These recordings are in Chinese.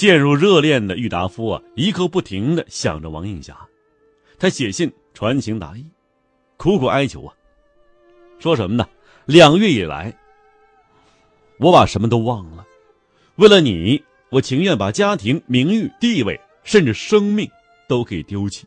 陷入热恋的郁达夫啊，一刻不停的想着王映霞，他写信传情达意，苦苦哀求啊，说什么呢？两月以来，我把什么都忘了，为了你，我情愿把家庭、名誉、地位，甚至生命都可以丢弃。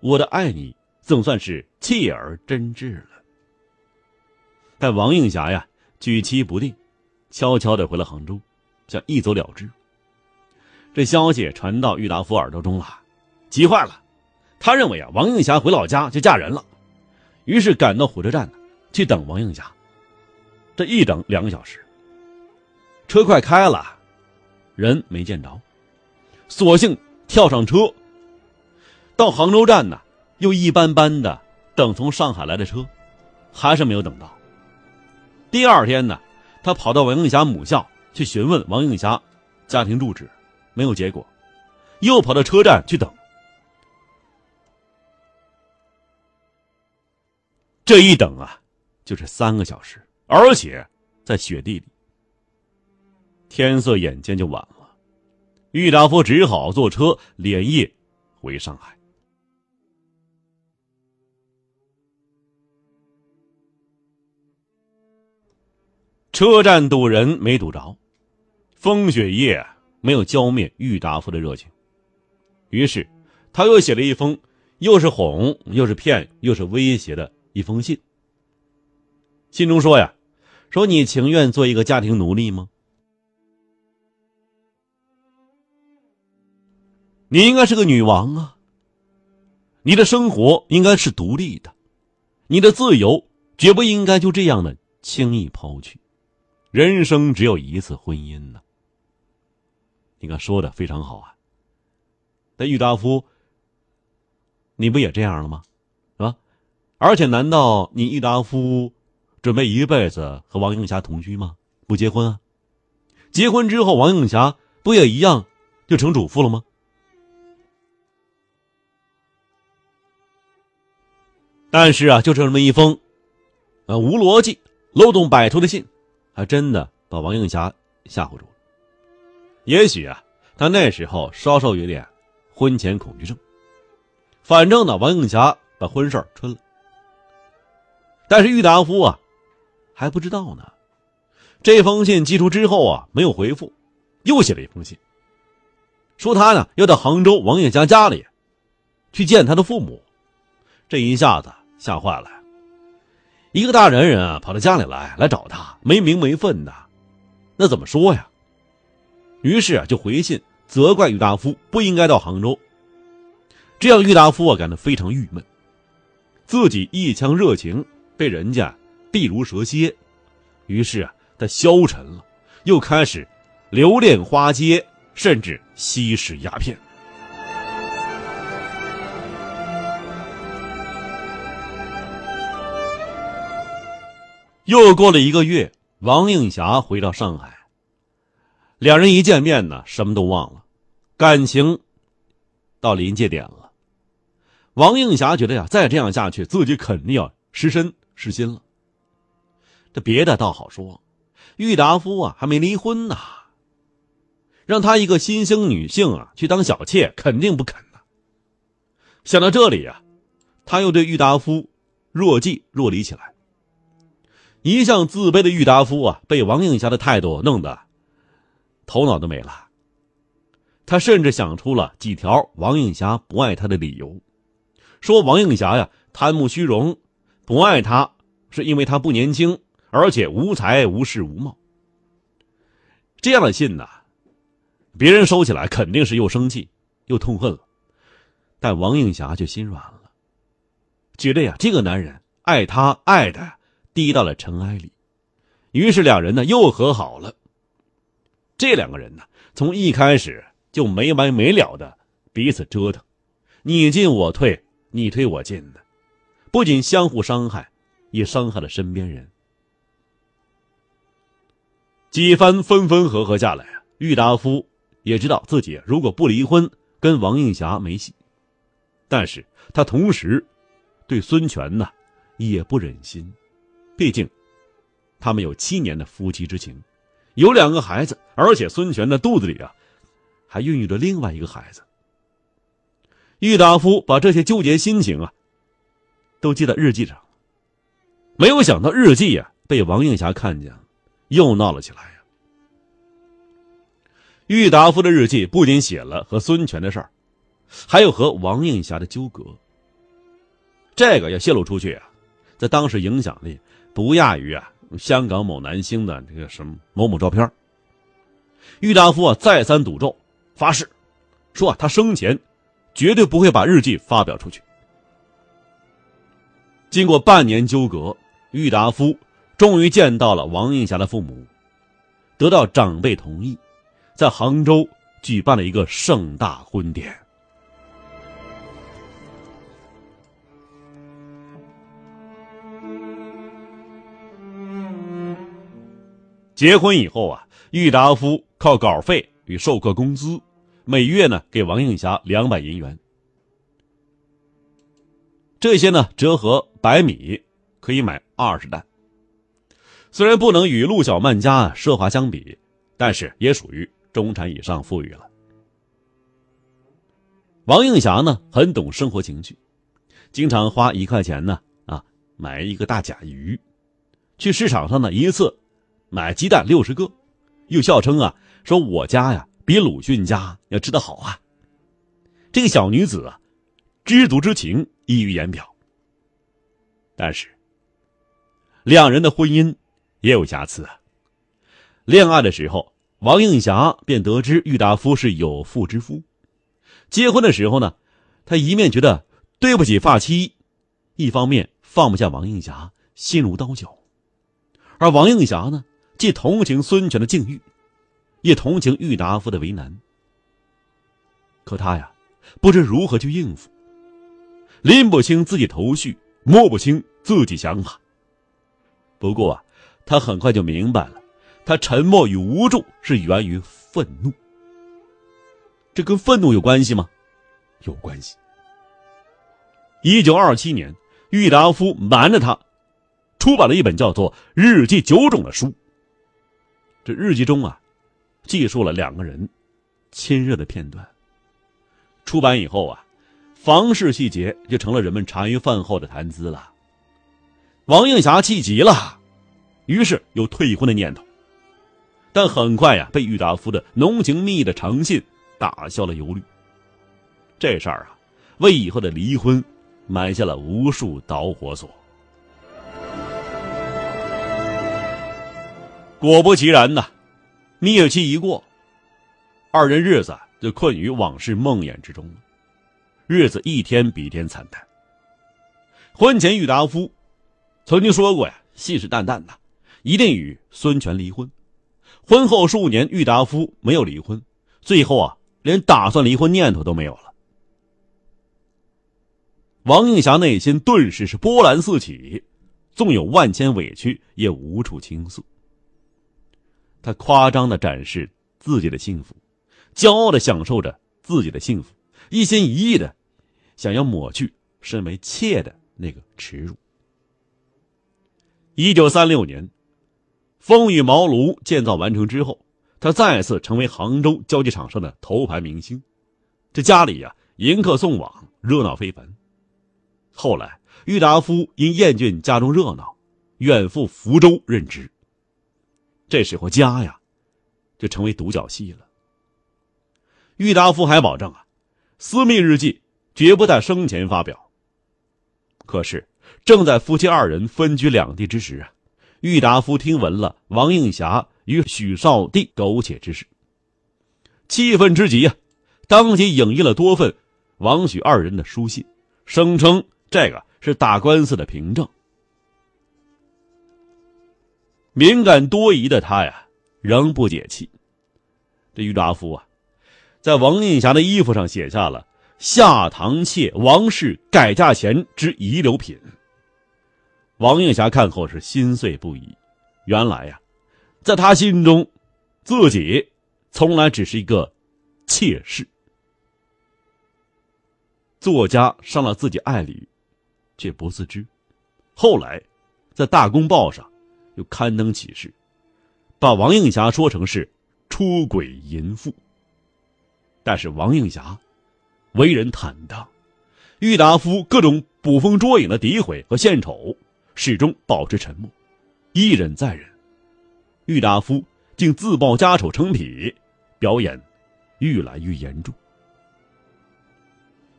我的爱你总算是切而真挚了。但王映霞呀，举棋不定，悄悄的回了杭州，想一走了之。这消息传到郁达夫耳朵中了，急坏了。他认为啊，王映霞回老家就嫁人了，于是赶到火车站去等王映霞。这一等两个小时，车快开了，人没见着，索性跳上车。到杭州站呢，又一般般的等从上海来的车，还是没有等到。第二天呢，他跑到王映霞母校去询问王映霞家庭住址。没有结果，又跑到车站去等。这一等啊，就是三个小时，而且在雪地里。天色眼见就晚了，郁达夫只好坐车连夜回上海。车站堵人没堵着，风雪夜。没有浇灭郁达夫的热情，于是他又写了一封又是哄又是骗又是威胁的一封信。信中说呀：“说你情愿做一个家庭奴隶吗？你应该是个女王啊！你的生活应该是独立的，你的自由绝不应该就这样的轻易抛去。人生只有一次婚姻呢。”你看说的非常好啊。但郁达夫，你不也这样了吗？是吧？而且，难道你郁达夫准备一辈子和王映霞同居吗？不结婚啊？结婚之后，王映霞不也一样就成主妇了吗？但是啊，就这么一封，啊无逻辑、漏洞百出的信，还真的把王映霞吓唬住。也许啊，他那时候稍稍有点婚前恐惧症。反正呢，王映霞把婚事儿吹了。但是郁达夫啊，还不知道呢。这封信寄出之后啊，没有回复，又写了一封信，说他呢要到杭州王映霞家里去见他的父母。这一下子吓坏了，一个大男人啊跑到家里来来找他，没名没分的，那怎么说呀？于是啊，就回信责怪郁达夫不应该到杭州。这样，郁达夫啊感到非常郁闷，自己一腔热情被人家避如蛇蝎。于是啊，他消沉了，又开始留恋花街，甚至吸食鸦片。又过了一个月，王映霞回到上海。两人一见面呢，什么都忘了，感情到临界点了。王映霞觉得呀，再这样下去，自己肯定要失身失心了。这别的倒好说，郁达夫啊还没离婚呢，让他一个新兴女性啊去当小妾，肯定不肯呢。想到这里啊，他又对郁达夫若即若离起来。一向自卑的郁达夫啊，被王映霞的态度弄得。头脑都没了。他甚至想出了几条王映霞不爱他的理由，说王映霞呀贪慕虚荣，不爱他是因为他不年轻，而且无才无势无貌。这样的信呢，别人收起来肯定是又生气又痛恨了，但王映霞却心软了，觉得呀这个男人爱她爱的低到了尘埃里，于是两人呢又和好了。这两个人呢，从一开始就没完没了的彼此折腾，你进我退，你推我进的，不仅相互伤害，也伤害了身边人。几番分分合合下来啊，郁达夫也知道自己如果不离婚，跟王映霞没戏。但是他同时对孙权呢，也不忍心，毕竟他们有七年的夫妻之情，有两个孩子，而且孙权的肚子里啊，还孕育着另外一个孩子。郁达夫把这些纠结心情啊，都记在日记上，没有想到日记呀被王映霞看见。又闹了起来呀！郁达夫的日记不仅写了和孙权的事儿，还有和王映霞的纠葛。这个要泄露出去啊，在当时影响力不亚于啊香港某男星的这个什么某某照片。郁达夫啊再三赌咒发誓，说啊他生前绝对不会把日记发表出去。经过半年纠葛，郁达夫。终于见到了王映霞的父母，得到长辈同意，在杭州举办了一个盛大婚典。结婚以后啊，郁达夫靠稿费与授课工资，每月呢给王映霞两百银元。这些呢折合百米，可以买二十担。虽然不能与陆小曼家奢华相比，但是也属于中产以上富裕了。王映霞呢，很懂生活情趣，经常花一块钱呢啊买一个大甲鱼，去市场上呢一次买鸡蛋六十个，又笑称啊说我家呀比鲁迅家要吃的好啊。这个小女子啊，知足之情溢于言表。但是两人的婚姻。也有瑕疵啊。恋爱的时候，王映霞便得知郁达夫是有妇之夫。结婚的时候呢，她一面觉得对不起发妻，一方面放不下王映霞，心如刀绞。而王映霞呢，既同情孙权的境遇，也同情郁达夫的为难。可他呀，不知如何去应付，拎不清自己头绪，摸不清自己想法。不过啊。他很快就明白了，他沉默与无助是源于愤怒。这跟愤怒有关系吗？有关系。一九二七年，郁达夫瞒着他，出版了一本叫做《日记九种》的书。这日记中啊，记述了两个人亲热的片段。出版以后啊，房事细节就成了人们茶余饭后的谈资了。王映霞气急了。于是有退婚的念头，但很快呀被郁达夫的浓情蜜意的长信打消了忧虑。这事儿啊，为以后的离婚埋下了无数导火索。果不其然呐，蜜月期一过，二人日子就困于往事梦魇之中了，日子一天比一天惨淡。婚前郁达夫曾经说过呀，信誓旦旦的。一定与孙权离婚。婚后数年，郁达夫没有离婚，最后啊，连打算离婚念头都没有了。王映霞内心顿时是波澜四起，纵有万千委屈，也无处倾诉。他夸张的展示自己的幸福，骄傲的享受着自己的幸福，一心一意的想要抹去身为妾的那个耻辱。一九三六年。风雨茅庐建造完成之后，他再次成为杭州交际场上的头牌明星。这家里呀，迎客送往，热闹非凡。后来，郁达夫因厌倦家中热闹，远赴福州任职。这时候，家呀，就成为独角戏了。郁达夫还保证啊，私密日记绝不在生前发表。可是，正在夫妻二人分居两地之时啊。郁达夫听闻了王映霞与许绍帝苟且之事，气愤之极呀，当即影印了多份王许二人的书信，声称这个是打官司的凭证。敏感多疑的他呀，仍不解气，这郁达夫啊，在王映霞的衣服上写下了“下堂妾王氏改嫁前之遗留品”。王映霞看后是心碎不已。原来呀，在他心中，自己从来只是一个妾室。作家伤了自己爱侣，却不自知。后来，在《大公报》上就刊登启事，把王映霞说成是出轨淫妇。但是王映霞为人坦荡，郁达夫各种捕风捉影的诋毁和献丑，始终保持沉默。一忍再忍，郁达夫竟自曝家丑成癖，表演愈来愈严重。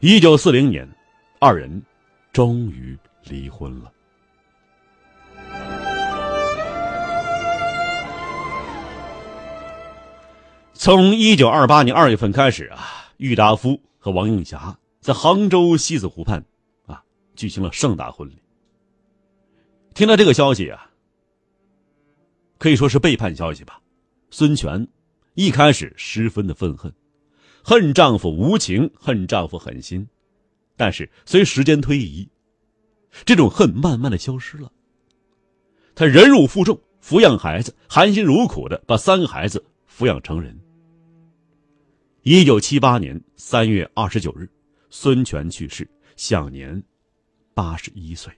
一九四零年，二人终于离婚了。从一九二八年二月份开始啊，郁达夫和王映霞在杭州西子湖畔啊举行了盛大婚礼。听到这个消息啊。可以说是背叛消息吧。孙权一开始十分的愤恨，恨丈夫无情，恨丈夫狠心。但是随时间推移，这种恨慢慢的消失了。他忍辱负重，抚养孩子，含辛茹苦的把三个孩子抚养成人。一九七八年三月二十九日，孙权去世，享年八十一岁。